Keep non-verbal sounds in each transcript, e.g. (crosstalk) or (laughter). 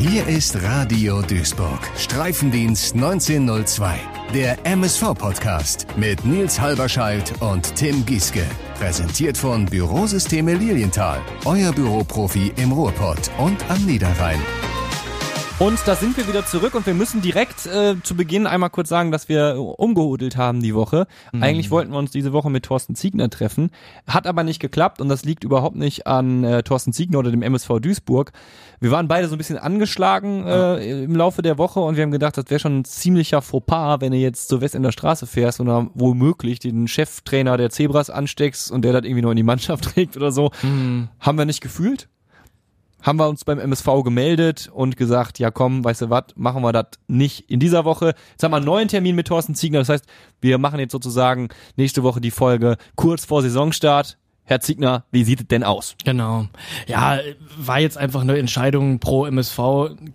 Hier ist Radio Duisburg, Streifendienst 1902, der MSV-Podcast mit Nils Halberscheidt und Tim Gieske. Präsentiert von Bürosysteme Lilienthal, euer Büroprofi im Ruhrpott und am Niederrhein. Und da sind wir wieder zurück und wir müssen direkt äh, zu Beginn einmal kurz sagen, dass wir umgehudelt haben die Woche. Mhm. Eigentlich wollten wir uns diese Woche mit Thorsten Ziegner treffen, hat aber nicht geklappt und das liegt überhaupt nicht an äh, Thorsten Ziegner oder dem MSV Duisburg. Wir waren beide so ein bisschen angeschlagen äh, im Laufe der Woche und wir haben gedacht, das wäre schon ein ziemlicher Fauxpas, wenn du jetzt zur West in der Straße fährst und dann womöglich den Cheftrainer der Zebras ansteckst und der das irgendwie noch in die Mannschaft (laughs) trägt oder so. Mhm. Haben wir nicht gefühlt haben wir uns beim MSV gemeldet und gesagt, ja komm, weißt du was, machen wir das nicht in dieser Woche. Jetzt haben wir einen neuen Termin mit Thorsten Ziegner. Das heißt, wir machen jetzt sozusagen nächste Woche die Folge kurz vor Saisonstart. Herr Ziegner, wie sieht es denn aus? Genau. Ja, war jetzt einfach eine Entscheidung pro MSV.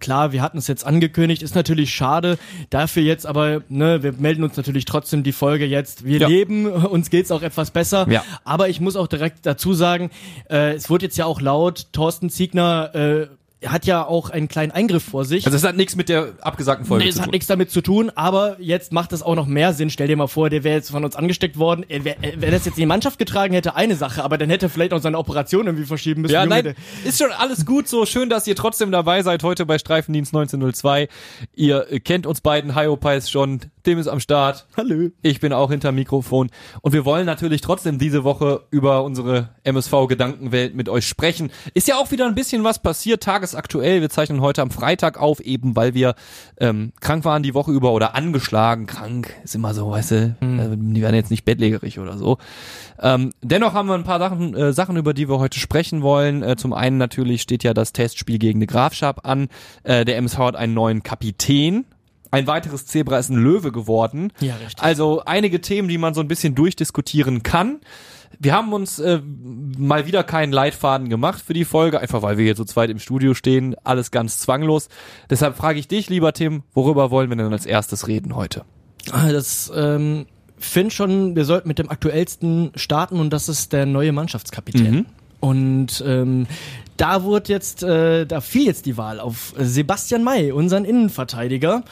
Klar, wir hatten es jetzt angekündigt, ist natürlich schade. Dafür jetzt aber, ne, wir melden uns natürlich trotzdem die Folge jetzt. Wir ja. leben, uns geht's auch etwas besser. Ja. Aber ich muss auch direkt dazu sagen, äh, es wurde jetzt ja auch laut, Thorsten Ziegner äh, hat ja auch einen kleinen Eingriff vor sich. Also es hat nichts mit der abgesagten Folge nee, zu tun. es hat nichts damit zu tun, aber jetzt macht es auch noch mehr Sinn. Stell dir mal vor, der wäre jetzt von uns angesteckt worden. Wär, wenn er das jetzt in die Mannschaft getragen hätte, eine Sache, aber dann hätte er vielleicht auch seine Operation irgendwie verschieben müssen. Ja, Junge, nein, ist schon alles gut so. Schön, dass ihr trotzdem dabei seid heute bei Streifendienst 1902. Ihr kennt uns beiden Hyopies schon. Dem ist am Start. Hallo. Ich bin auch hinter Mikrofon. Und wir wollen natürlich trotzdem diese Woche über unsere MSV-Gedankenwelt mit euch sprechen. Ist ja auch wieder ein bisschen was passiert, tagesaktuell. Wir zeichnen heute am Freitag auf, eben weil wir ähm, krank waren die Woche über oder angeschlagen. Krank ist immer so, weißt du, mhm. die werden jetzt nicht bettlägerig oder so. Ähm, dennoch haben wir ein paar Sachen, äh, Sachen, über die wir heute sprechen wollen. Äh, zum einen natürlich steht ja das Testspiel gegen die Grafschap an. Äh, der MSV hat einen neuen Kapitän. Ein weiteres Zebra ist ein Löwe geworden. Ja, richtig. Also einige Themen, die man so ein bisschen durchdiskutieren kann. Wir haben uns äh, mal wieder keinen Leitfaden gemacht für die Folge, einfach weil wir hier so zweit im Studio stehen, alles ganz zwanglos. Deshalb frage ich dich, lieber Tim, worüber wollen wir denn als erstes reden heute? Ah, das ähm, finde schon, wir sollten mit dem aktuellsten starten und das ist der neue Mannschaftskapitän. Mhm. Und ähm, da wurde jetzt, äh, da fiel jetzt die Wahl auf Sebastian May, unseren Innenverteidiger.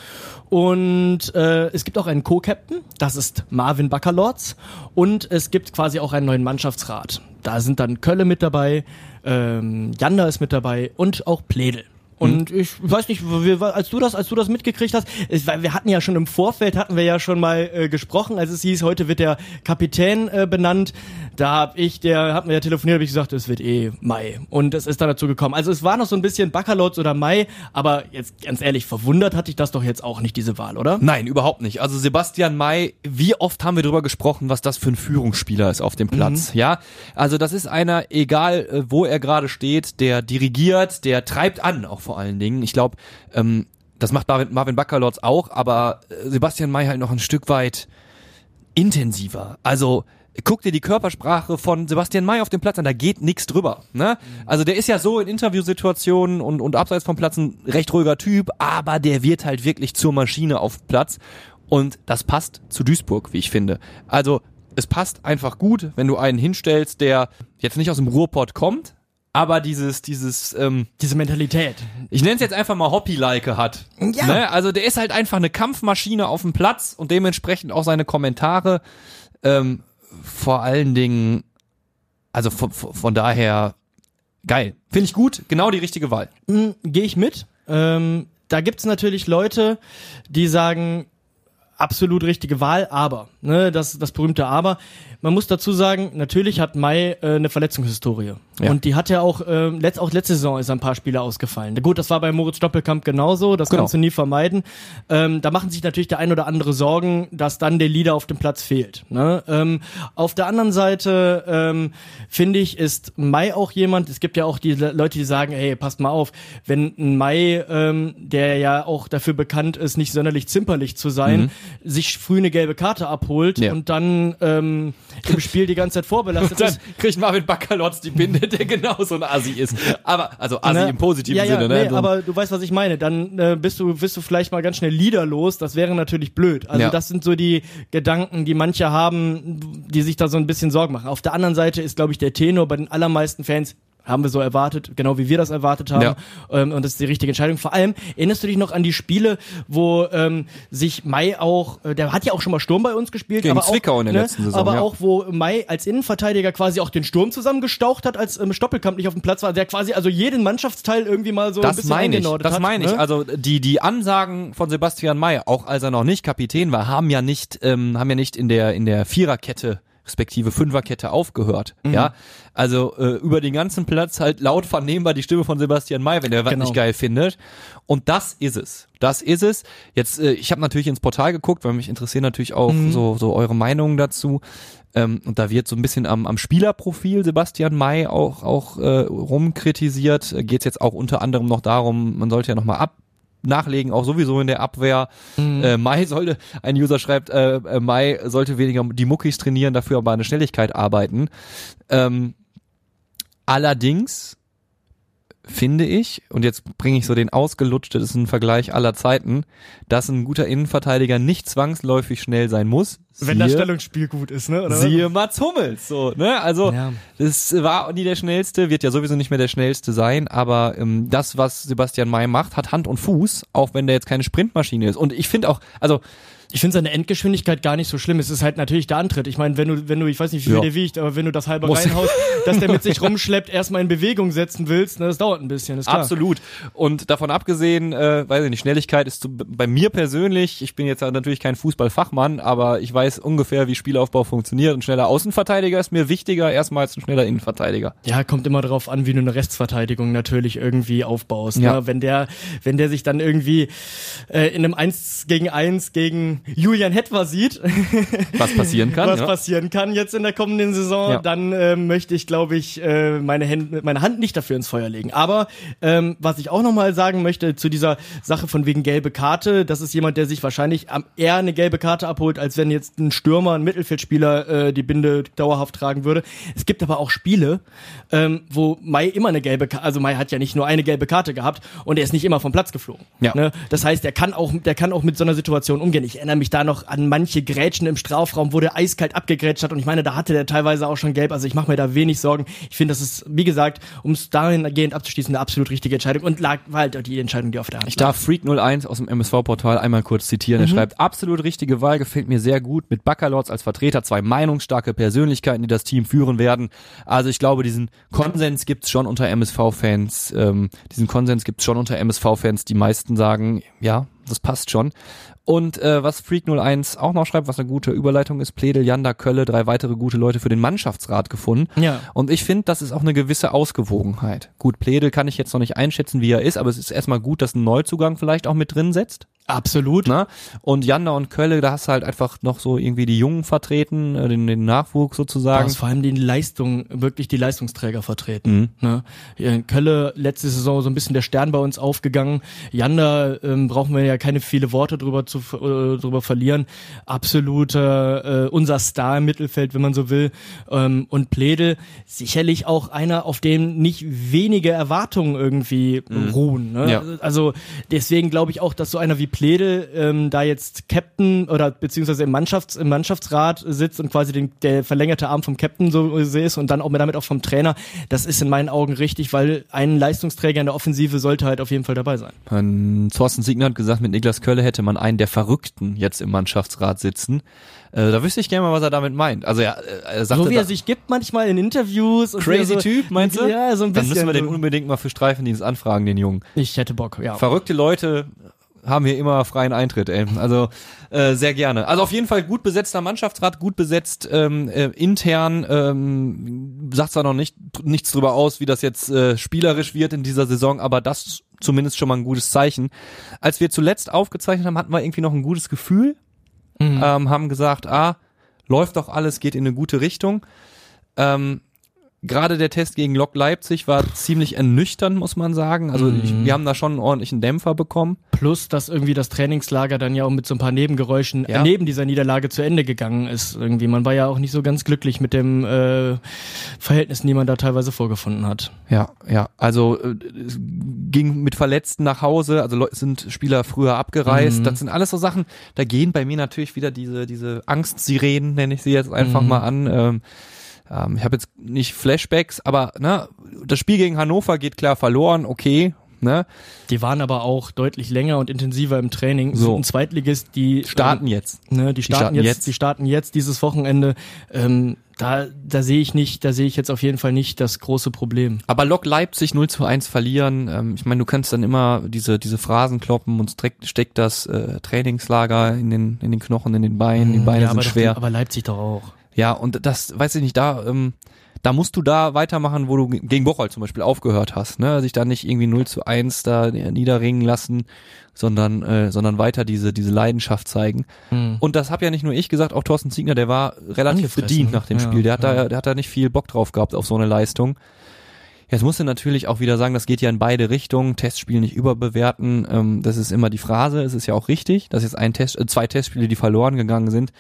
Und äh, es gibt auch einen Co-Captain, das ist Marvin Baccalords. Und es gibt quasi auch einen neuen Mannschaftsrat. Da sind dann Kölle mit dabei, ähm, Janda ist mit dabei und auch Pledel. Und hm. ich weiß nicht, als du das, als du das mitgekriegt hast, wir hatten ja schon im Vorfeld hatten wir ja schon mal äh, gesprochen, als es hieß, heute wird der Kapitän äh, benannt. Da hab ich, der hat mir ja telefoniert, habe ich gesagt, es wird eh Mai. Und es ist dann dazu gekommen. Also es war noch so ein bisschen Baccalords oder Mai, aber jetzt ganz ehrlich, verwundert hatte ich das doch jetzt auch nicht, diese Wahl, oder? Nein, überhaupt nicht. Also Sebastian May, wie oft haben wir darüber gesprochen, was das für ein Führungsspieler ist auf dem Platz, mhm. ja? Also das ist einer, egal äh, wo er gerade steht, der dirigiert, der treibt an, auch vor allen Dingen. Ich glaube, ähm, das macht Marvin, Baccalords auch, aber äh, Sebastian May halt noch ein Stück weit intensiver. Also guck dir die Körpersprache von Sebastian May auf dem Platz an, da geht nichts drüber. Ne? Also der ist ja so in Interviewsituationen und, und abseits vom Platz ein recht ruhiger Typ, aber der wird halt wirklich zur Maschine auf Platz. Und das passt zu Duisburg, wie ich finde. Also es passt einfach gut, wenn du einen hinstellst, der jetzt nicht aus dem Ruhrpott kommt, aber dieses, dieses, ähm, diese Mentalität. Ich nenne es jetzt einfach mal Hoppy-like hat. Ja. Ne? Also der ist halt einfach eine Kampfmaschine auf dem Platz und dementsprechend auch seine Kommentare. Ähm, vor allen Dingen, also von, von daher geil. Finde ich gut, genau die richtige Wahl. Mhm, Gehe ich mit. Ähm, da gibt's natürlich Leute, die sagen, absolut richtige Wahl, aber, ne, das, das berühmte Aber. Man muss dazu sagen, natürlich hat Mai äh, eine Verletzungshistorie. Ja. Und die hat ja auch, äh, letzt, auch letzte Saison ist ein paar Spiele ausgefallen. Gut, das war bei Moritz Doppelkamp genauso, das genau. kannst du nie vermeiden. Ähm, da machen sich natürlich der ein oder andere Sorgen, dass dann der Leader auf dem Platz fehlt. Ne? Ähm, auf der anderen Seite ähm, finde ich, ist Mai auch jemand, es gibt ja auch die Leute, die sagen, hey, passt mal auf, wenn ein Mai, ähm, der ja auch dafür bekannt ist, nicht sonderlich zimperlich zu sein, mhm. sich früh eine gelbe Karte abholt ja. und dann ähm, im Spiel die ganze Zeit vorbelastet und (laughs) dann kriegt Marvin Baccalotz die Binde der (laughs) genauso ein Assi ist. Aber, also Assi Na, im positiven ja, ja, Sinne, ne? Nee, aber du weißt, was ich meine. Dann äh, bist du, bist du vielleicht mal ganz schnell liederlos. Das wäre natürlich blöd. Also das sind so die Gedanken, die manche haben, die sich da so ein bisschen Sorgen machen. Auf der anderen Seite ist, glaube ich, der Tenor bei den allermeisten Fans haben wir so erwartet, genau wie wir das erwartet haben. Ja. Ähm, und das ist die richtige Entscheidung. Vor allem erinnerst du dich noch an die Spiele, wo ähm, sich Mai auch, äh, der hat ja auch schon mal Sturm bei uns gespielt, Gegen aber Zwickau auch, in der ne, letzten Saison, aber ja. auch wo Mai als Innenverteidiger quasi auch den Sturm zusammengestaucht hat, als ähm, Stoppelkamp nicht auf dem Platz war, der quasi also jeden Mannschaftsteil irgendwie mal so ein Das bisschen meine ich, das meine ich. ne? Also die die Ansagen von Sebastian May, auch als er noch nicht Kapitän war, haben ja nicht ähm, haben ja nicht in der in der Viererkette respektive Fünferkette aufgehört. Mhm. Ja, also äh, über den ganzen Platz halt laut vernehmbar die Stimme von Sebastian May, wenn er was Genau. nicht geil findet. Und das ist es. Das ist es. Jetzt, äh, ich habe natürlich ins Portal geguckt, weil mich interessieren natürlich auch Mhm. so so eure Meinungen dazu. Ähm, und da wird so ein bisschen am, am Spielerprofil Sebastian May auch, auch äh, rumkritisiert. Geht es jetzt auch unter anderem noch darum, man sollte ja nochmal ab nachlegen, auch sowieso in der Abwehr. Äh, Mai sollte, ein User schreibt, äh, äh, Mai sollte weniger die Muckis trainieren, dafür aber an der Schnelligkeit arbeiten. Ähm, allerdings finde ich, und jetzt bringe ich so den ausgelutschtesten Vergleich aller Zeiten, dass ein guter Innenverteidiger nicht zwangsläufig schnell sein muss. wenn das Siehe- Stellungsspiel gut ist, ne? Oder? Siehe Mats Hummels, so, ne? Also, Ja. das war nie der schnellste, wird ja sowieso nicht mehr der schnellste sein, aber ähm, das, was Sebastian May macht, hat Hand und Fuß, auch wenn der jetzt keine Sprintmaschine ist. Und ich finde auch, also, Ich finde seine Endgeschwindigkeit gar nicht so schlimm. Es ist halt natürlich der Antritt. Ich meine, wenn du, wenn du, ich weiß nicht, wie viel Ja. der wiegt, aber wenn du das halbe Muss- reinhaust, (laughs) dass der mit sich rumschleppt, erstmal in Bewegung setzen willst, ne, das dauert ein bisschen, ist klar. Absolut. Und davon abgesehen, äh, weiß ich nicht, Schnelligkeit ist zu, bei mir persönlich, ich bin jetzt natürlich kein Fußballfachmann, aber ich weiß ungefähr, wie Spielaufbau funktioniert. Ein schneller Außenverteidiger ist mir wichtiger erstmal als ein schneller Innenverteidiger. Ja, kommt immer darauf an, wie du eine Restverteidigung natürlich irgendwie aufbaust. Ja. Ne? Wenn der, wenn der sich dann irgendwie äh, in einem 1 gegen 1 gegen Julian Hetwer sieht, Was passieren kann. (laughs) was ja. passieren kann jetzt in der kommenden Saison, Ja. dann äh, möchte ich, glaube ich, äh, meine, Hände, meine Hand nicht dafür ins Feuer legen. Aber ähm, was ich auch nochmal sagen möchte zu dieser Sache von wegen gelbe Karte, das ist jemand, der sich wahrscheinlich am eher eine gelbe Karte abholt, als wenn jetzt ein Stürmer, ein Mittelfeldspieler äh, die Binde dauerhaft tragen würde. Es gibt aber auch Spiele, ähm, wo Mai immer eine gelbe Karte, also Mai hat ja nicht nur eine gelbe Karte gehabt und er ist nicht immer vom Platz geflogen. Ja. Ne? Das heißt, er kann auch, der kann auch mit so einer Situation umgehen. Ich erinnere mich da noch an manche Grätschen im Strafraum, der eiskalt abgegrätscht hat und ich meine, da hatte der teilweise auch schon gelb. Also ich mache mir da wenig Sorgen. Ich finde, das ist, wie gesagt, um es dahingehend abzuschließen, eine absolut richtige Entscheidung und lag, war halt die Entscheidung, die auf der Hand Ich darf Freak01 aus dem MSV-Portal einmal kurz zitieren. Er schreibt, absolut richtige Wahl, gefällt mir sehr gut. Mit Baccalords als Vertreter zwei meinungsstarke Persönlichkeiten, die das Team führen werden. Also ich glaube, diesen Konsens gibt's schon unter MSV-Fans. Ähm, diesen Konsens gibt's schon unter MSV-Fans. Die meisten sagen, ja, das passt schon. Und äh, was Freak01 auch noch schreibt, was eine gute Überleitung ist, Pledel, Janda, Kölle, drei weitere gute Leute für den Mannschaftsrat gefunden. Ja. Und ich finde, das ist auch eine gewisse Ausgewogenheit. Gut, Pledel kann ich jetzt noch nicht einschätzen, wie er ist, aber es ist erstmal gut, dass ein Neuzugang vielleicht auch mit drin setzt. Absolut. Ne? Und Janda und Kölle, da hast du halt einfach noch so irgendwie die Jungen vertreten, äh, den, den Nachwuchs Du sozusagen. hast vor allem die Leistung, wirklich die Leistungsträger vertreten. Ne? In Kölle letzte Saison so ein bisschen der Stern bei uns aufgegangen. Janda ähm, brauchen wir ja keine viele Worte drüber zu äh, drüber verlieren. Absoluter äh, unser Star im Mittelfeld, wenn man so will. Ähm, und Pledel sicherlich auch einer, auf dem nicht wenige Erwartungen irgendwie ruhen. Ne? Ja. Also deswegen glaube ich auch, dass so einer wie Pledel ähm, da jetzt Captain oder beziehungsweise im, Mannschafts-, im Mannschaftsrat sitzt und quasi den, der verlängerte Arm vom Captain so ist und dann auch mit, damit auch vom Trainer, das ist in meinen Augen richtig, weil ein Leistungsträger in der Offensive sollte halt auf jeden Fall dabei sein. Ähm, Thorsten Siegner hat gesagt, mit Niklas Kölle hätte man einen der Verrückten jetzt im Mannschaftsrat sitzen. Äh, da wüsste ich gerne mal, was er damit meint. Also ja, äh, er sagte, So wie er sich gibt manchmal in Interviews. Er crazy so, Typ, meinst du? Ja, so ein Dann bisschen. müssen wir den unbedingt mal für Streifendienst anfragen, den Jungen. ich hätte Bock, ja. Verrückte Leute haben hier immer freien Eintritt, ey. Also äh, sehr gerne. Also auf jeden Fall gut besetzter Mannschaftsrat, gut besetzt ähm, äh, intern. Ähm, sagt zwar noch nicht nichts drüber aus, wie das jetzt äh, spielerisch wird in dieser Saison, aber das zumindest schon mal ein gutes Zeichen. Als wir zuletzt aufgezeichnet haben, hatten wir irgendwie noch ein gutes Gefühl. Mhm. Ähm, haben gesagt, ah, läuft doch alles, geht in eine gute Richtung. Ähm, Gerade der Test gegen Lok Leipzig war ziemlich ernüchternd, muss man sagen. Also ich, wir haben da schon einen ordentlichen Dämpfer bekommen. Plus, dass irgendwie das Trainingslager dann ja auch mit so ein paar Nebengeräuschen Ja. äh, neben dieser Niederlage zu Ende gegangen ist. Irgendwie, man war ja auch nicht so ganz glücklich mit dem äh, Verhältnissen, die man da teilweise vorgefunden hat. Ja, ja. Also äh, es ging mit Verletzten nach Hause, also Leute sind Spieler früher abgereist. Mhm. Das sind alles so Sachen, da gehen bei mir natürlich wieder diese, diese Angstsirenen, nenne ich sie jetzt einfach Mhm. mal an. Ähm, ähm, ich habe jetzt nicht Flashbacks, aber ne, das Spiel gegen Hannover geht klar verloren, okay, ne? Die waren aber auch deutlich länger und intensiver im Training. So. Ein Zweitligist, die Starten ähm, jetzt. Ne, die, starten starten jetzt, jetzt. die starten jetzt dieses Wochenende. Ähm, da, da sehe ich nicht, da sehe ich jetzt auf jeden Fall nicht das große Problem. Aber Lok Leipzig 0 zu 1 verlieren, ähm, ich meine, du kannst dann immer diese, diese Phrasen kloppen und steckt, das äh, Trainingslager in den, in den Knochen, in den Beinen, die Beine ja, sind schwer. aber Leipzig doch auch. Ja, und das, weiß ich nicht, da, ähm, da musst du da weitermachen, wo du gegen Bocholt zum Beispiel aufgehört hast, ne? Sich da nicht irgendwie 0 zu 1 da niederringen lassen, sondern, äh, sondern weiter diese, diese Leidenschaft zeigen. Hm. Und das habe ja nicht nur ich gesagt, auch Thorsten Ziegner, der war relativ bedient nach dem Ja, Spiel. Der hat ja. da, der hat da nicht viel Bock drauf gehabt auf so eine Leistung. Jetzt musst du natürlich auch wieder sagen, das geht ja in beide Richtungen. Testspiel nicht überbewerten. Ähm, das ist immer die Phrase. Es ist ja auch richtig, dass jetzt ein Test, äh, zwei Testspiele, die verloren gegangen sind.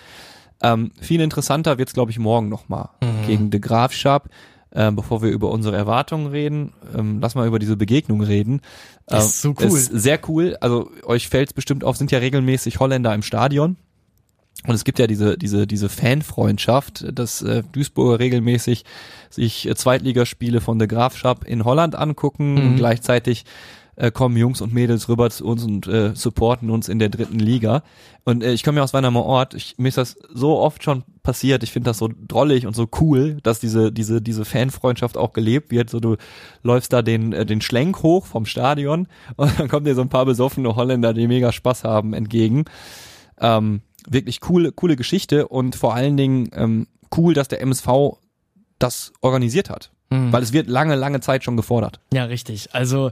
Ähm, viel interessanter wird's, glaube ich, morgen nochmal Mhm. gegen De Graafschap. Ähm, bevor wir über unsere Erwartungen reden, ähm, lass mal über diese Begegnung reden. Das ist so cool. Ist sehr cool. Also euch fällt's bestimmt auf, sind ja regelmäßig Holländer im Stadion. Und es gibt ja diese, diese, diese Fanfreundschaft, dass äh, Duisburger regelmäßig sich äh, Zweitligaspiele von der Grafschap in Holland angucken Mhm. und gleichzeitig äh, kommen Jungs und Mädels rüber zu uns und äh, supporten uns in der dritten Liga. Und äh, ich komme ja aus Weinermer Ort. Ich, mir ist das so oft schon passiert. Ich finde das so drollig und so cool, dass diese diese diese Fanfreundschaft auch gelebt wird. So du läufst da den äh, den Schlenk hoch vom Stadion (laughs) und dann kommen dir so ein paar besoffene Holländer, die mega Spaß haben, entgegen. Ähm, wirklich coole coole Geschichte und vor allen Dingen ähm, cool, dass der MSV das organisiert hat, Mhm. weil es wird lange lange Zeit schon gefordert. Ja, richtig. Also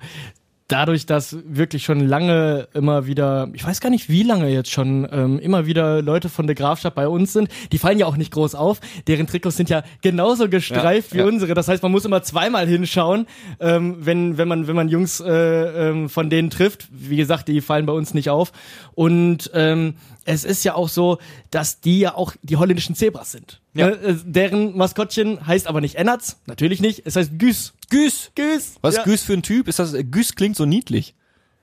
dadurch, dass wirklich schon lange immer wieder, ich weiß gar nicht wie lange jetzt schon, ähm, immer wieder Leute von der Grafschaft bei uns sind, die fallen ja auch nicht groß auf. Deren Trikots sind ja genauso gestreift Ja, wie ja. unsere. Das heißt, man muss immer zweimal hinschauen, ähm, wenn, wenn man, wenn man Jungs äh, ähm, von denen trifft. Wie gesagt, die fallen bei uns nicht auf. Und ähm, es ist ja auch so, dass die ja auch die holländischen Zebras sind. Ja. Ne? Äh, Deren Maskottchen heißt aber nicht Ennerts, natürlich nicht. Es heißt Güs. Güs. Güs. Was Ja. ist Güs für ein Typ? Ist das äh, Güs klingt so niedlich.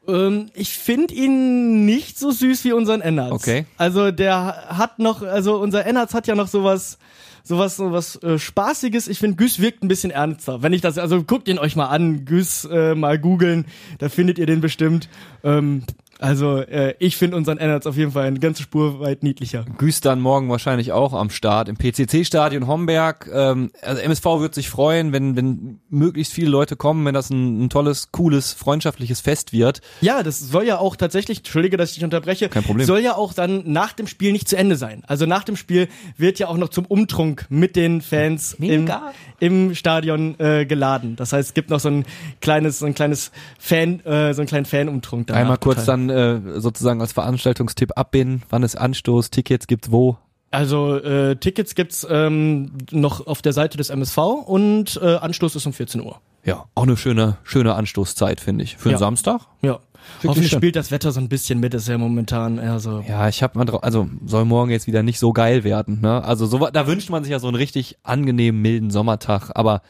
Ähm, ich finde ihn nicht so süß wie unseren Ennerts. Okay. Also der hat noch, also unser Ennerts hat ja noch sowas, sowas, sowas äh, Spaßiges. Ich finde, Güs wirkt ein bisschen ernster. Wenn ich das, also guckt ihn euch mal an, Güs äh, mal googeln, da findet ihr den bestimmt. Ähm, also äh, ich finde unseren Ennerts auf jeden Fall eine ganze Spur weit niedlicher. Güs dann morgen wahrscheinlich auch am Start im PCC-Stadion Homberg. Ähm, also MSV wird sich freuen, wenn, wenn möglichst viele Leute kommen, wenn das ein, ein tolles, cooles, freundschaftliches Fest wird. Ja, das soll ja auch tatsächlich, entschuldige, dass ich dich unterbreche, Kein Problem. soll ja auch dann nach dem Spiel nicht zu Ende sein. Also nach dem Spiel wird ja auch noch zum Umtrunk mit den Fans im, Mega. im Stadion äh, geladen. Das heißt, es gibt noch so ein kleines, so ein kleines Fan, äh, so einen kleinen Fanumtrunk danach. Einmal kurz Total. Dann äh, sozusagen als Veranstaltungstipp abbinden, wann ist Anstoß, Tickets gibt's wo. Also äh, Tickets gibt's ähm, noch auf der Seite des MSV und äh, Anstoß ist um 14 Uhr. Ja, auch eine schöne, schöne Anstoßzeit, finde ich. Für einen Ja. Samstag? Ja. Hoffentlich schön. spielt das Wetter so ein bisschen mit, ist ja momentan eher so. Ja, ich habe mal drauf, also soll morgen jetzt wieder nicht so geil werden, ne? Also so, da wünscht man sich ja so einen richtig angenehmen, milden Sommertag, aber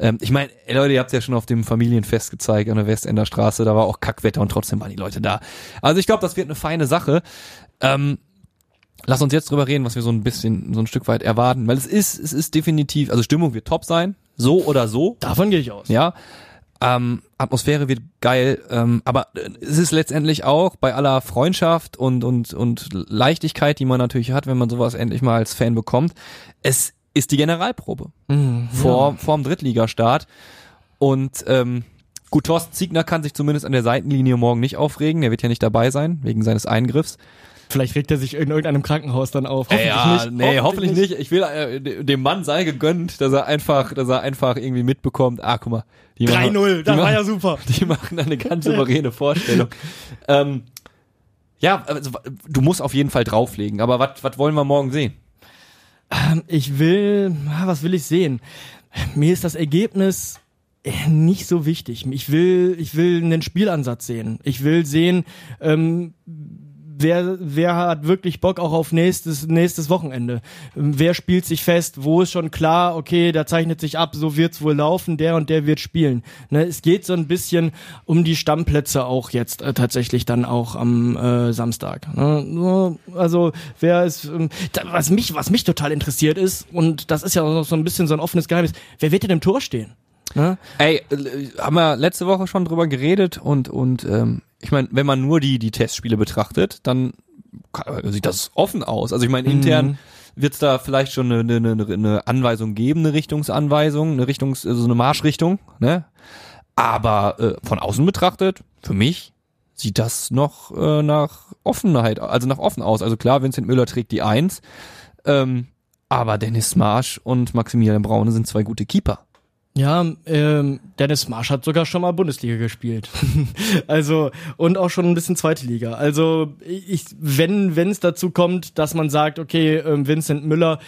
ähm, ich meine, Leute, ihr habt ja schon auf dem Familienfest gezeigt an der Westender Straße, da war auch Kackwetter und trotzdem waren die Leute da. Also ich glaube, das wird eine feine Sache. Ähm, lass uns jetzt drüber reden, was wir so ein bisschen, so ein Stück weit erwarten, weil es ist, es ist definitiv, also Stimmung wird top sein, so oder so. Davon gehe ich aus. Ja. Ähm, Atmosphäre wird geil, ähm, aber es ist letztendlich auch bei aller Freundschaft und, und, und Leichtigkeit, die man natürlich hat, wenn man sowas endlich mal als Fan bekommt, es ist die Generalprobe Mhm, vor, vorm Drittligastart. Und ähm, gut, Thorsten Ziegner kann sich zumindest an der Seitenlinie morgen nicht aufregen, der wird ja nicht dabei sein, wegen seines Eingriffs. Vielleicht regt er sich in irgendeinem Krankenhaus dann auf. Hoffentlich ja, nicht. Nee, hoffentlich, nicht. Ich will äh, de- dem Mann sei gegönnt, dass er einfach, dass er einfach irgendwie mitbekommt, ah, guck mal, die machen- 3-0, die das war machen- ja super. (laughs) Die machen eine ganz souveräne Vorstellung. (laughs) ähm, ja, also, du musst auf jeden Fall drauflegen, aber was was wollen wir morgen sehen? Ähm, Ich will, ah, was will ich sehen? Mir ist das Ergebnis äh, nicht so wichtig. Ich will, ich will einen Spielansatz sehen. Ich will sehen, ähm, wer, wer hat wirklich Bock auch auf nächstes, nächstes Wochenende? Wer spielt sich fest? Wo ist schon klar, okay, da zeichnet sich ab, so wird's wohl laufen, der und der wird spielen. Ne, es geht so ein bisschen um die Stammplätze auch jetzt äh, tatsächlich dann auch am äh, Samstag. Ne? Also wer ist, ähm, da, was mich, was mich total interessiert ist, und das ist ja auch so ein bisschen so ein offenes Geheimnis, wer wird denn im Tor stehen? Ne? Ey, äh, haben wir letzte Woche schon drüber geredet und und ähm, ich meine, wenn man nur die die Testspiele betrachtet, dann sieht das offen aus. Also ich meine, intern mhm. wird es da vielleicht schon eine, eine, eine Anweisung geben, eine Richtungsanweisung, eine Richtungs, also eine Marschrichtung, ne? Aber äh, von außen betrachtet, für mich sieht das noch äh, nach Offenheit, also nach offen aus. Also klar, Vincent Müller trägt die Eins, ähm, aber Dennis Marsch und Maximilian Braune sind zwei gute Keeper. Ja, ähm, Dennis Marsch hat sogar schon mal Bundesliga gespielt. (laughs) also und auch schon ein bisschen zweite Liga. Also ich, wenn wenn es dazu kommt, dass man sagt, okay, ähm, Vincent Müller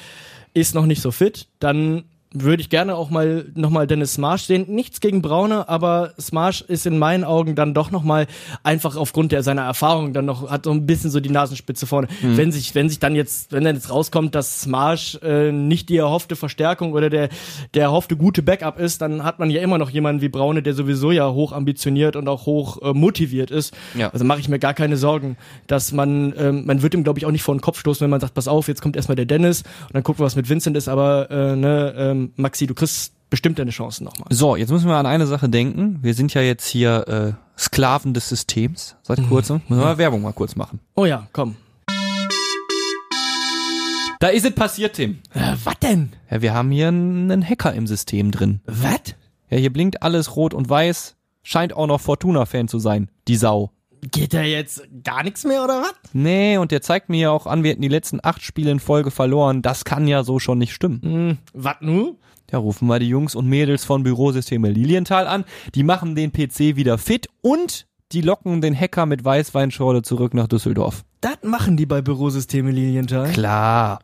ist noch nicht so fit, dann würde ich gerne auch mal nochmal Dennis Smarsh sehen. Nichts gegen Braune, aber Smarsh ist in meinen Augen dann doch nochmal einfach aufgrund der seiner Erfahrung dann noch, hat so ein bisschen so die Nasenspitze vorne. Mhm. Wenn sich, wenn sich dann jetzt, wenn dann jetzt rauskommt, dass Smarsh äh, nicht die erhoffte Verstärkung oder der, der erhoffte gute Backup ist, dann hat man ja immer noch jemanden wie Braune, der sowieso ja hoch ambitioniert und auch hoch äh, motiviert ist. Ja. Also mache ich mir gar keine Sorgen, dass man, ähm, man wird ihm glaube ich auch nicht vor den Kopf stoßen, wenn man sagt, pass auf, jetzt kommt erstmal der Dennis und dann gucken wir, was mit Vincent ist, aber äh, ne, ähm, Maxi, du kriegst bestimmt deine Chancen nochmal. So, jetzt müssen wir an eine Sache denken. Wir sind ja jetzt hier äh, Sklaven des Systems seit mhm. kurzem. Müssen wir mal Werbung mal kurz machen. Oh ja, komm. Da ist es passiert, Tim. Äh, was denn? Ja, wir haben hier einen Hacker im System drin. Was? Ja, hier blinkt alles rot und weiß. Scheint auch noch Fortuna-Fan zu sein, die Sau. Geht da jetzt gar nichts mehr oder was? Nee, und der zeigt mir ja auch an, wir hätten die letzten acht Spiele in Folge verloren. Das kann ja so schon nicht stimmen. Hm, was nu? Ja, rufen wir die Jungs und Mädels von Bürosysteme Lilienthal an. Die machen den PC wieder fit und die locken den Hacker mit Weißweinschorle zurück nach Düsseldorf. Das machen die bei Bürosysteme Lilienthal? Klar.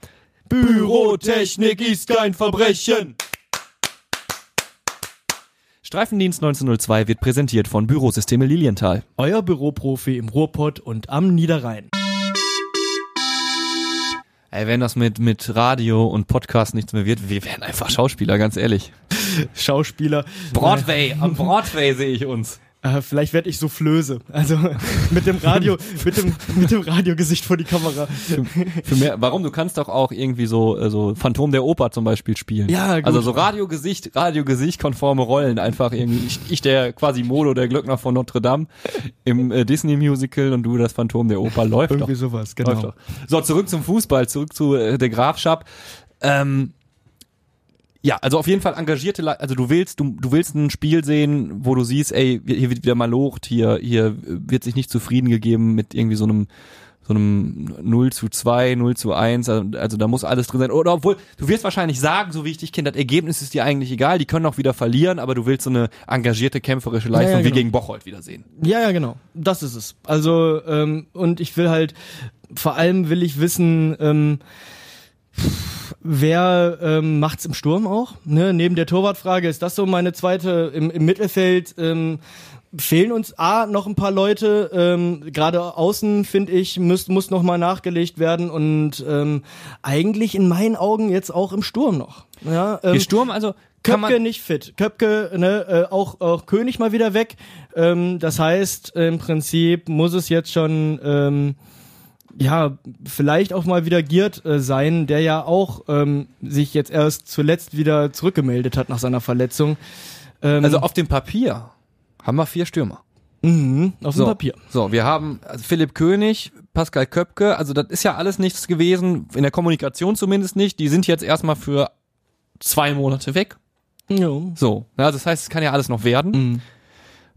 Bürotechnik ist kein Verbrechen. Streifendienst 1902 wird präsentiert von Bürosysteme Lilienthal. Euer Büroprofi im Ruhrpott und am Niederrhein. Ey, wenn das mit, mit Radio und Podcast nichts mehr wird, wir werden einfach Schauspieler, ganz ehrlich. Schauspieler. Broadway, am Broadway sehe ich uns. Äh, vielleicht werde ich so Flöse. Also (laughs) mit dem Radio, (laughs) mit dem, mit dem Radiogesicht vor die Kamera. Für, für mehr, warum? Du kannst doch auch irgendwie so, äh, so Phantom der Oper zum Beispiel spielen. Ja, gut. Also so Radiogesicht, Radiogesicht konforme Rollen einfach irgendwie. Ich, ich der quasi Molo, der Glöckner von Notre Dame im äh, Disney Musical und du das Phantom der Oper läuft Irgendwie doch. sowas, genau. So, zurück zum Fußball, zurück zu äh, der Grafschaft. Ähm, ja, also auf jeden Fall engagierte Leute, also du willst, du, du willst ein Spiel sehen, wo du siehst, ey, hier wird wieder mal locht, hier, hier wird sich nicht zufrieden gegeben mit irgendwie so einem, so einem 0 zu 2, 0 zu 1, also, also da muss alles drin sein. Oder obwohl, du wirst wahrscheinlich sagen, so wie ich dich kenne, das Ergebnis ist dir eigentlich egal, die können auch wieder verlieren, aber du willst so eine engagierte, kämpferische Leistung ja, ja, genau. wie gegen Bocholt wiedersehen. Ja, ja, genau. Das ist es. Also, ähm, und ich will halt, vor allem will ich wissen, ähm, wer ähm, macht's im Sturm auch? Ne? Neben der Torwartfrage ist das so meine zweite im, im Mittelfeld. Ähm, fehlen uns A noch ein paar Leute, ähm, gerade außen finde ich, muss, muss noch mal nachgelegt werden und ähm, eigentlich in meinen Augen jetzt auch im Sturm noch. Ja, ähm, Sturm also Köpke nicht fit. Köpke, ne, äh, auch, auch König mal wieder weg. Ähm, das heißt, im Prinzip muss es jetzt schon ähm, ja, vielleicht auch mal wieder Giert äh, sein, der ja auch ähm, sich jetzt erst zuletzt wieder zurückgemeldet hat nach seiner Verletzung. Ähm, also auf dem Papier haben wir vier Stürmer. Mhm, auf so, dem Papier. So, wir haben also Philipp König, Pascal Köpke, also das ist ja alles nichts gewesen, in der Kommunikation zumindest nicht. Die sind jetzt erstmal für zwei Monate weg. Ja. So, ja, das heißt, es kann ja alles noch werden. Mhm.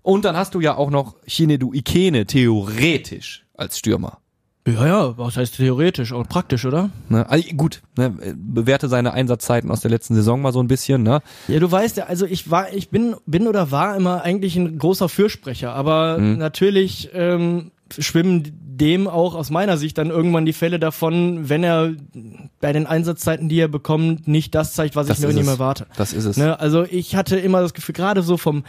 Und dann hast du ja auch noch Chinedu Ikene theoretisch als Stürmer. Ja, ja, was heißt theoretisch und praktisch, oder? Ne, also gut, ne, bewerte seine Einsatzzeiten aus der letzten Saison mal so ein bisschen, ne? Ja, du weißt ja, also ich war, ich bin, bin oder war immer eigentlich ein großer Fürsprecher, aber mhm. natürlich ähm, schwimmen dem auch aus meiner Sicht dann irgendwann die Fälle davon, wenn er bei den Einsatzzeiten, die er bekommt, nicht das zeigt, was Das ich mir von ihm erwarte. Das ist es. Ne, also ich hatte immer das Gefühl, gerade so vom,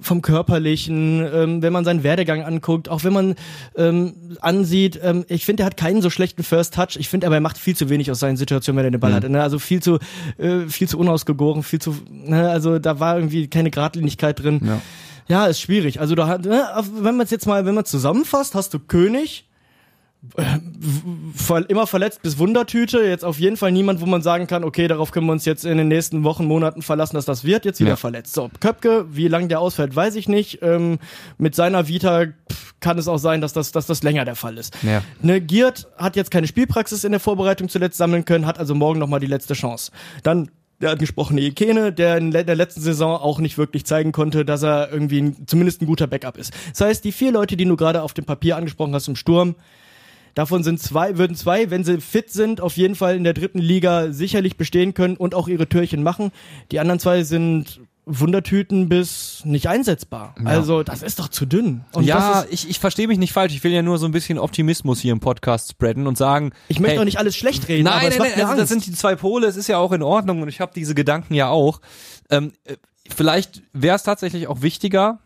vom körperlichen, ähm, wenn man seinen Werdegang anguckt, auch wenn man ähm, ansieht, ähm, ich finde, er hat keinen so schlechten First Touch. Ich finde aber, er macht viel zu wenig aus seinen Situationen, wenn er den Ball Mhm. hat. Ne? Also viel zu, äh, viel zu unausgegoren, viel zu, ne? also da war irgendwie keine Geradlinigkeit drin. Ja. Ja, ist schwierig. Also da hat, ne, wenn man es jetzt mal, wenn man zusammenfasst, hast du König, äh, immer verletzt bis Wundertüte. Jetzt auf jeden Fall niemand, wo man sagen kann, okay, darauf können wir uns jetzt in den nächsten Wochen, Monaten verlassen, dass das wird. Jetzt wieder Ja. verletzt. So, Köpke, wie lang der ausfällt, weiß ich nicht. Ähm, mit seiner Vita kann es auch sein, dass das, dass das länger der Fall ist. Ja. Ne, Giert hat jetzt keine Spielpraxis in der Vorbereitung zuletzt sammeln können, hat also morgen nochmal die letzte Chance. Dann der angesprochene Ikene, der in der letzten Saison auch nicht wirklich zeigen konnte, dass er irgendwie ein, zumindest ein guter Backup ist. Das heißt, die vier Leute, die du gerade auf dem Papier angesprochen hast im Sturm, davon sind zwei, würden zwei, wenn sie fit sind, auf jeden Fall in der dritten Liga sicherlich bestehen können und auch ihre Türchen machen. Die anderen zwei sind Wundertüten bis nicht einsetzbar. Also das ist doch zu dünn. Und ja, ich, ich verstehe mich nicht falsch. Ich will ja nur so ein bisschen Optimismus hier im Podcast spreaden und sagen. ich möchte hey, doch nicht alles schlecht reden, Nein, aber es nein, nein, also das sind die zwei Pole, es ist ja auch in Ordnung und ich habe diese Gedanken ja auch. Ähm, äh, vielleicht wäre es tatsächlich auch wichtiger,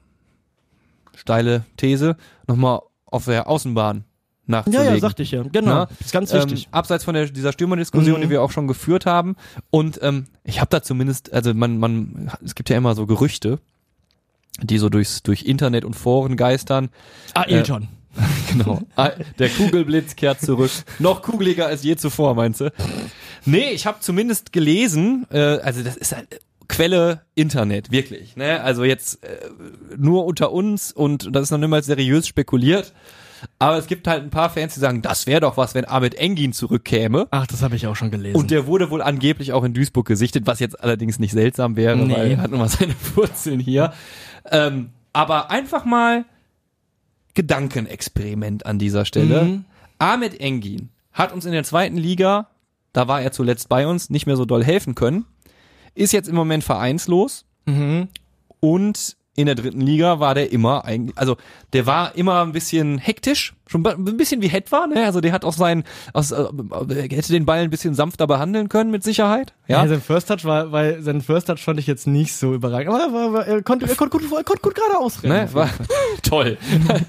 steile These, nochmal auf der Außenbahn Ja, nachzulegen. ja, sagte ich ja. Genau. Na, ist ganz wichtig. Ähm, abseits von der, dieser Stürmerdiskussion, Mhm. die wir auch schon geführt haben. Und ähm, ich habe da zumindest, also man, man, es gibt ja immer so Gerüchte, die so durchs, durch Internet und Foren geistern. ah, Ilton. (laughs) Genau. Ah, Der Kugelblitz kehrt zurück. (laughs) Noch kugeliger als je zuvor, meinst du? Nee, ich habe zumindest gelesen, äh, also das ist halt Quelle Internet, wirklich. Ne? Also jetzt äh, nur unter uns und das ist noch nicht mal seriös spekuliert. Aber es gibt halt ein paar Fans, die sagen, das wäre doch was, wenn Ahmed Engin zurückkäme. Ach, das habe ich auch schon gelesen. Und der wurde wohl angeblich auch in Duisburg gesichtet, was jetzt allerdings nicht seltsam wäre, Nee. weil er hat nun mal seine (laughs) Wurzeln hier. Ähm, aber einfach mal Gedankenexperiment an dieser Stelle. Mhm. Ahmed Engin hat uns in der zweiten Liga, da war er zuletzt bei uns, nicht mehr so doll helfen können. Ist jetzt im Moment vereinslos mhm. und in der dritten Liga war der immer eigentlich, also der war immer ein bisschen hektisch, schon ein bisschen wie Het war, ne? Also der hat auch seinen, aus, äh, hätte den Ball ein bisschen sanfter behandeln können mit Sicherheit. Ja, Ja, sein First Touch war, weil sein First Touch fand ich jetzt nicht so überragend. Aber er, war, war, er konnte, er konnte gut, er konnte gut gerade ausrennen. ne? War (laughs) toll. (laughs)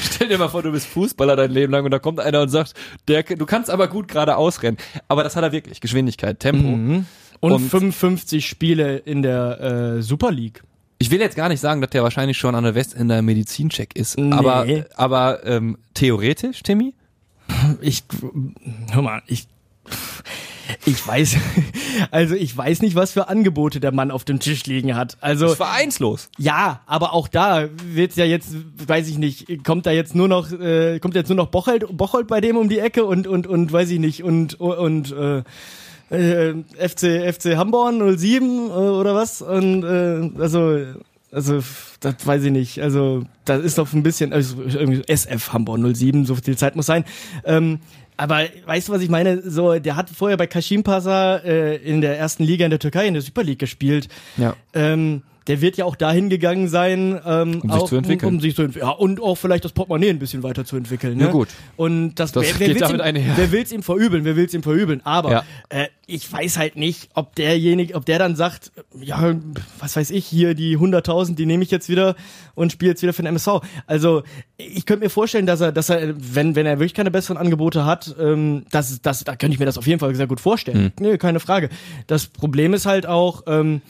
Stell dir mal vor, du bist Fußballer dein Leben lang und da kommt einer und sagt, der, du kannst aber gut gerade ausrennen. Aber das hat er wirklich, Geschwindigkeit, Tempo. Mhm. Und, Und- 55 Spiele in der äh, Super League. Ich will jetzt gar nicht sagen, dass der wahrscheinlich schon an der Westender Medizincheck ist, Nee. aber, aber ähm, theoretisch, Timmy? Ich, hör mal, ich, ich weiß, also ich weiß nicht, was für Angebote der Mann auf dem Tisch liegen hat. Also ist vereinslos. ja, aber auch da wird's ja jetzt, weiß ich nicht, kommt da jetzt nur noch, äh, kommt jetzt nur noch Bocholt, Bocholt bei dem um die Ecke und und und weiß ich nicht und und äh, äh, FC FC Hamborn 07 äh, oder was und äh, also also das weiß ich nicht. Also das ist doch ein bisschen also irgendwie SF Hamborn 07, so viel Zeit muss sein. Ähm, aber weißt du, was ich meine? So, der hat vorher bei Kashimpasa äh, in der ersten Liga in der Türkei in der Super League gespielt. Ja. Ähm, der wird ja auch dahin gegangen sein, ähm, Um sich auch, zu entwickeln. Um, sich zu entwickeln. Ja, und auch vielleicht das Portemonnaie ein bisschen weiterzuentwickeln. Ne? Ja, gut. Und das, Das wer, wer geht damit ihm, einher. Wer will's ihm verübeln? Wer will's ihm verübeln? Aber Ja. äh, ich weiß halt nicht, ob derjenige, ob der dann sagt, ja, was weiß ich, hier die 100.000, die nehme ich jetzt wieder und spiele jetzt wieder für den MSV. Also ich könnte mir vorstellen, dass er, dass er, wenn wenn er wirklich keine besseren Angebote hat, ähm, das, das, da könnte ich mir das auf jeden Fall sehr gut vorstellen. Hm. Nee, keine Frage. Das Problem ist halt auch, ähm,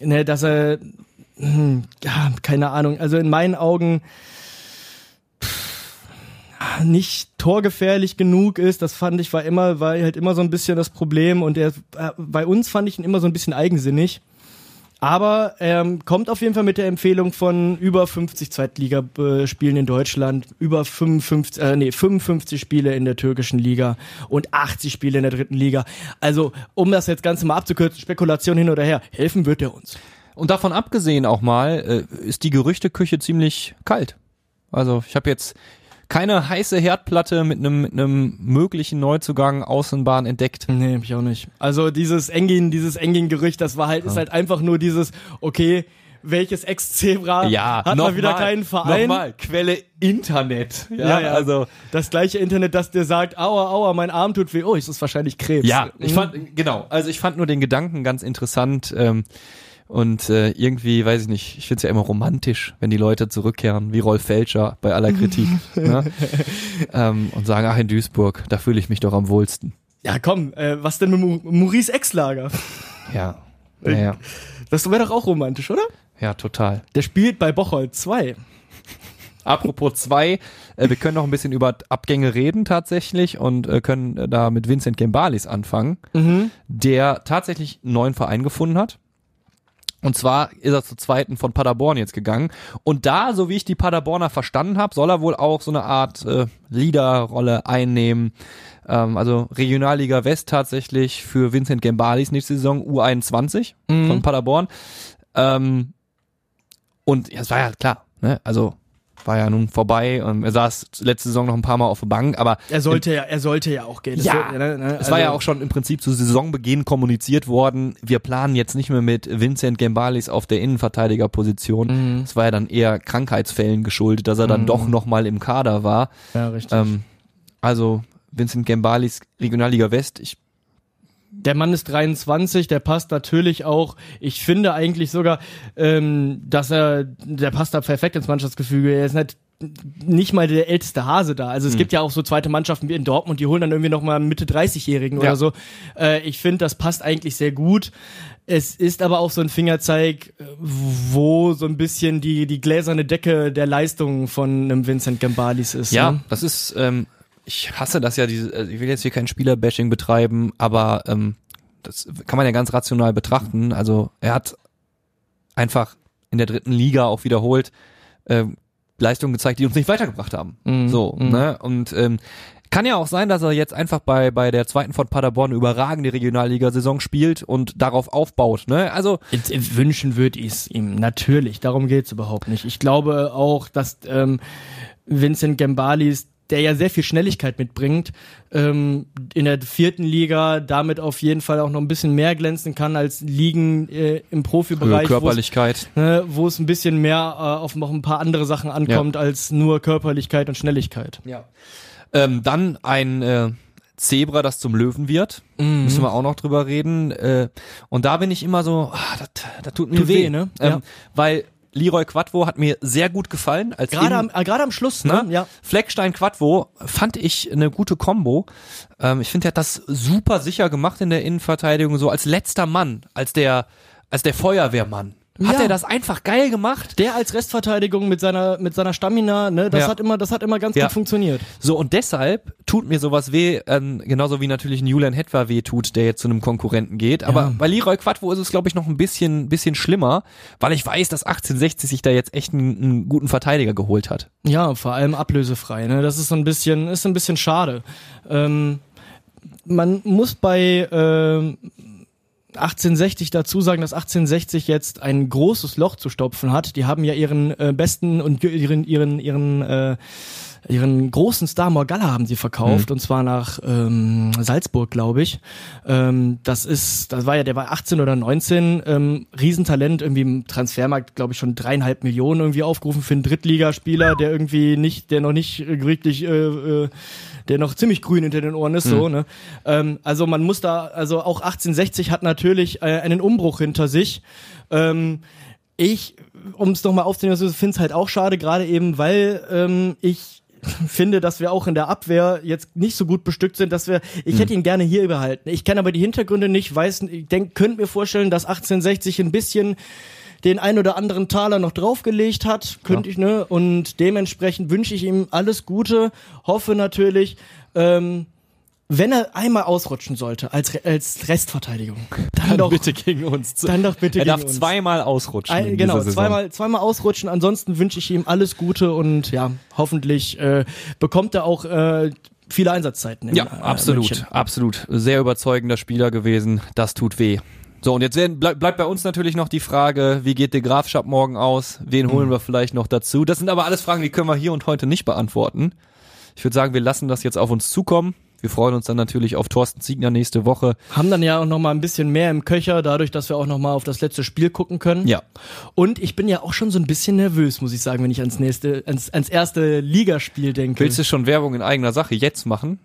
ne, dass er hm, ja, keine Ahnung. Also in meinen Augen nicht torgefährlich genug ist. Das fand ich war immer, war halt immer so ein bisschen das Problem. Und er, äh, bei uns fand ich ihn immer so ein bisschen eigensinnig. Aber ähm, kommt auf jeden Fall mit der Empfehlung von über 50 Zweitligaspielen in Deutschland, über 55, äh, nee, 55 Spiele in der türkischen Liga und 80 Spiele in der dritten Liga. Also, um das jetzt Ganze mal abzukürzen, Spekulation hin oder her, helfen wird er uns. Und davon abgesehen auch mal, äh, ist die Gerüchteküche ziemlich kalt. Also ich habe jetzt keine heiße Herdplatte mit einem mit einem möglichen Neuzugang Außenbahn entdeckt. Nee, hab ich auch nicht. Also dieses Engin, dieses Engin-Gerücht, das war halt, ist halt einfach nur dieses, okay, welches Ex-Zebra Ja, hat noch mal wieder mal, keinen Verein. Nochmal, Quelle Internet. Ja, Ja, ja, also das gleiche Internet, das dir sagt, aua, aua, mein Arm tut weh. Oh, ist das wahrscheinlich Krebs. Ja, ich Mhm. fand, genau, also ich fand nur den Gedanken ganz interessant ähm, und äh, irgendwie, weiß ich nicht, ich finde es ja immer romantisch, wenn die Leute zurückkehren, wie Rolf Felscher bei aller Kritik (laughs) ne? ähm, und sagen, ach in Duisburg, da fühle ich mich doch am wohlsten. Ja, komm, äh, was denn mit Mu- Maurice Exlager? Ja, ja, Das wäre doch auch romantisch, oder? ja, total. Der spielt bei Bocholt 2. Apropos zwei, äh, wir können noch ein bisschen über Abgänge reden tatsächlich und äh, können äh, da mit Vincent Gembalis anfangen, der tatsächlich einen neuen Verein gefunden hat. Und zwar ist er zur zweiten von Paderborn jetzt gegangen. Und da, so wie ich die Paderborner verstanden habe, soll er wohl auch so eine Art äh, Leaderrolle einnehmen. Ähm, also Regionalliga West tatsächlich für Vincent Gembalis nächste Saison U21 von Paderborn. Ähm, und ja, es war ja klar, ne? Also war ja nun vorbei und er saß letzte Saison noch ein paar Mal auf der Bank, aber Er sollte ja, er sollte ja auch gehen. Ja, wird- ne, ne, es war ja also- auch schon im Prinzip zu Saisonbeginn kommuniziert worden, wir planen jetzt nicht mehr mit Vincent Gembalis auf der Innenverteidigerposition. Mhm. Es war ja dann eher Krankheitsfällen geschuldet, dass er dann doch noch mal im Kader war. Ja, richtig. Ähm, also Vincent Gembalis Regionalliga West, ich Der Mann ist 23, der passt natürlich auch. Ich finde eigentlich sogar, ähm, dass er, der passt da perfekt ins Mannschaftsgefüge. Er ist nicht, nicht mal der älteste Hase da. Also es gibt ja auch so zweite Mannschaften wie in Dortmund, die holen dann irgendwie noch mal Mitte 30-Jährigen Ja. oder so. Äh, ich finde, das passt eigentlich sehr gut. Es ist aber auch so ein Fingerzeig, wo so ein bisschen die, die gläserne Decke der Leistung von einem Vincent Gambalis ist. Ja, Ne? das ist, ähm, ich hasse das ja, diese, äh, ich will jetzt hier kein Spielerbashing betreiben, aber ähm, das kann man ja ganz rational betrachten. Also er hat einfach in der dritten Liga auch wiederholt äh, Leistungen gezeigt, die uns nicht weitergebracht haben. Mhm, So, mhm. ne? Und ähm, kann ja auch sein, dass er jetzt einfach bei, bei der zweiten von Paderborn überragende Regionalliga-Saison spielt und darauf aufbaut. Ne? Also Jetzt, äh, wünschen würde ich es ihm, natürlich. Darum geht's überhaupt nicht. Ich glaube auch, dass ähm, Vincent Gambalis, der ja sehr viel Schnelligkeit mitbringt, ähm, in der vierten Liga damit auf jeden Fall auch noch ein bisschen mehr glänzen kann als Ligen äh, im Profibereich, wo es- Körperlichkeit. ne, wo es ein bisschen mehr äh, auf noch ein paar andere Sachen ankommt als nur Körperlichkeit und Schnelligkeit. Ja. Ähm, dann ein äh, Zebra, das zum Löwen wird. Mhm. Müssen wir auch noch drüber reden. Äh, und da bin ich immer so, ah, das, tut mir Tut weh, weh, ne? Ähm, Ja. Weil Leroy Quadvo hat mir sehr gut gefallen. Als Gerade am, äh, gerade am Schluss, ne? Ne? Ja. Fleckstein Quadvo fand ich eine gute Kombo. Ähm, ich finde, er hat das super sicher gemacht in der Innenverteidigung, so als letzter Mann, als der, als der Feuerwehrmann. Hat Ja. er das einfach geil gemacht? Der als Restverteidigung mit seiner mit seiner Stamina, ne, das Ja. hat immer das hat immer ganz Ja. gut funktioniert. So, und deshalb tut mir sowas weh, ähm, genauso wie natürlich ein Julian Hetwa weh tut, der jetzt zu einem Konkurrenten geht. Aber Ja. bei Leroy Quadvo ist es, glaube ich, noch ein bisschen, bisschen schlimmer, weil ich weiß, dass 1860 sich da jetzt echt einen, einen guten Verteidiger geholt hat. Ja, vor allem ablösefrei. Ne? Das ist so ein bisschen, ist ein bisschen schade. Ähm, man muss bei ähm, 1860 dazu sagen, dass 1860 jetzt ein großes Loch zu stopfen hat. Die haben ja ihren äh, besten und ihren ihren ihren äh, ihren großen Star Morgalla haben sie verkauft und zwar nach ähm, Salzburg, glaube ich. Ähm, das ist, das war ja, der war 18 oder 19, ähm, Riesentalent, irgendwie im Transfermarkt, glaube ich, schon dreieinhalb Millionen irgendwie aufgerufen für einen Drittligaspieler, der irgendwie nicht, der noch nicht wirklich, äh, äh, der noch ziemlich grün hinter den Ohren ist, so, ne? Ähm, also man muss da, also auch 1860 hat natürlich äh, einen Umbruch hinter sich. Ähm, ich, um es nochmal aufzunehmen, finde es halt auch schade, gerade eben, weil ähm, ich finde, dass wir auch in der Abwehr jetzt nicht so gut bestückt sind, dass wir, ich hätte ihn gerne hier behalten. Ich kenne aber die Hintergründe nicht, weiß, ich denk, könnte mir vorstellen, dass 1860 ein bisschen den ein oder anderen Taler noch draufgelegt hat, könnte ich, ne? Und dementsprechend wünsche ich ihm alles Gute, hoffe natürlich, ähm, wenn er einmal ausrutschen sollte als, als Restverteidigung, dann, doch, gegen uns. dann doch bitte er gegen darf uns. zweimal ausrutschen. Ein, in genau, zweimal, zweimal ausrutschen. Ansonsten wünsche ich ihm alles Gute und ja, hoffentlich äh, bekommt er auch äh, viele Einsatzzeiten. in, Ja, äh, absolut, München. absolut. Sehr überzeugender Spieler gewesen. Das tut weh. So, und jetzt werden, bleib, bleibt bei uns natürlich noch die Frage, wie geht der Grafschaft morgen aus? Wen holen wir vielleicht noch dazu? Das sind aber alles Fragen, die können wir hier und heute nicht beantworten. Ich würde sagen, wir lassen das jetzt auf uns zukommen. Wir freuen uns dann natürlich auf Thorsten Ziegner nächste Woche. Haben dann ja auch noch mal ein bisschen mehr im Köcher, dadurch, dass wir auch noch mal auf das letzte Spiel gucken können. Ja. Und ich bin ja auch schon so ein bisschen nervös, muss ich sagen, wenn ich ans nächste, ans, ans erste Ligaspiel denke. Willst du schon Werbung in eigener Sache jetzt machen?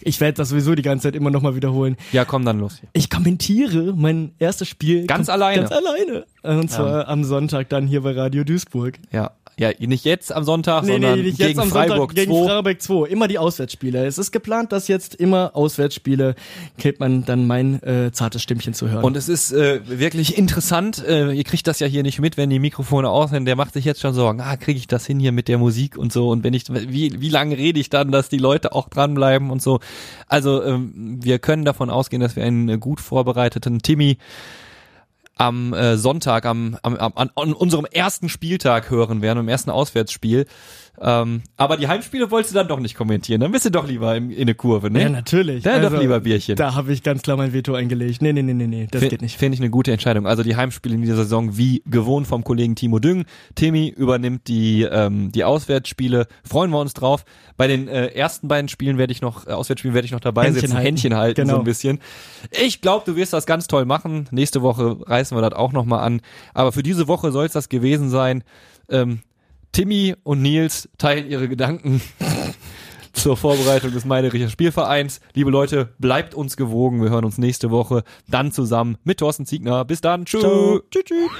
Ich werde das sowieso die ganze Zeit immer noch mal wiederholen. Ja, komm dann los. Ich kommentiere mein erstes Spiel Ganz alleine. Ganz alleine. Und zwar am Sonntag dann hier bei Radio Duisburg. Ja. Ja, nicht jetzt am Sonntag, sondern nicht gegen jetzt am Freiburg Sonntag gegen 2. Freiburg 2. Immer die Auswärtsspiele. Es ist geplant, dass jetzt immer Auswärtsspiele kriegt man dann mein äh, zartes Stimmchen zu hören. Und es ist äh, wirklich interessant, äh, ihr kriegt das ja hier nicht mit, wenn die Mikrofone aus sind, der macht sich jetzt schon Sorgen, ah, kriege ich das hin hier mit der Musik und so und wenn ich, wie, wie lange rede ich dann, dass die Leute auch dranbleiben und so. Also ähm, wir können davon ausgehen, dass wir einen äh, gut vorbereiteten Timmy am äh, Sonntag, am, am, am, an, an unserem ersten Spieltag hören werden, am ersten Auswärtsspiel. Ähm, aber die Heimspiele wolltest du dann doch nicht kommentieren. Dann bist du doch lieber in, in eine Kurve, ne? ja, natürlich. Dann doch lieber Bierchen. Da habe ich ganz klar mein Veto eingelegt. Nee, nee, nee, nee, nee, das Fin- geht nicht. Finde ich eine gute Entscheidung. Also die Heimspiele in dieser Saison wie gewohnt vom Kollegen Timo Düng. Timmy übernimmt die ähm, die Auswärtsspiele. Freuen wir uns drauf. Bei den äh, ersten beiden Spielen werde ich noch äh, Auswärtsspielen werde ich noch dabei Händchen sitzen, halten. Händchen halten Genau. so ein bisschen. Ich glaube, du wirst das ganz toll machen. Nächste Woche reißen wir das auch noch mal an. Aber für diese Woche soll es das gewesen sein. Ähm, Timmy und Nils teilen ihre Gedanken (laughs) zur Vorbereitung des Meidericher Spielvereins. Liebe Leute, bleibt uns gewogen. Wir hören uns nächste Woche dann zusammen mit Thorsten Ziegner. Bis dann. Tschüss. Tschüss, tschüss.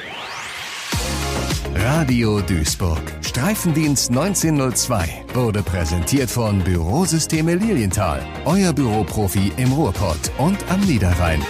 Radio Duisburg. Streifendienst 1902 wurde präsentiert von Bürosysteme Lilienthal. Euer Büroprofi im Ruhrpott und am Niederrhein.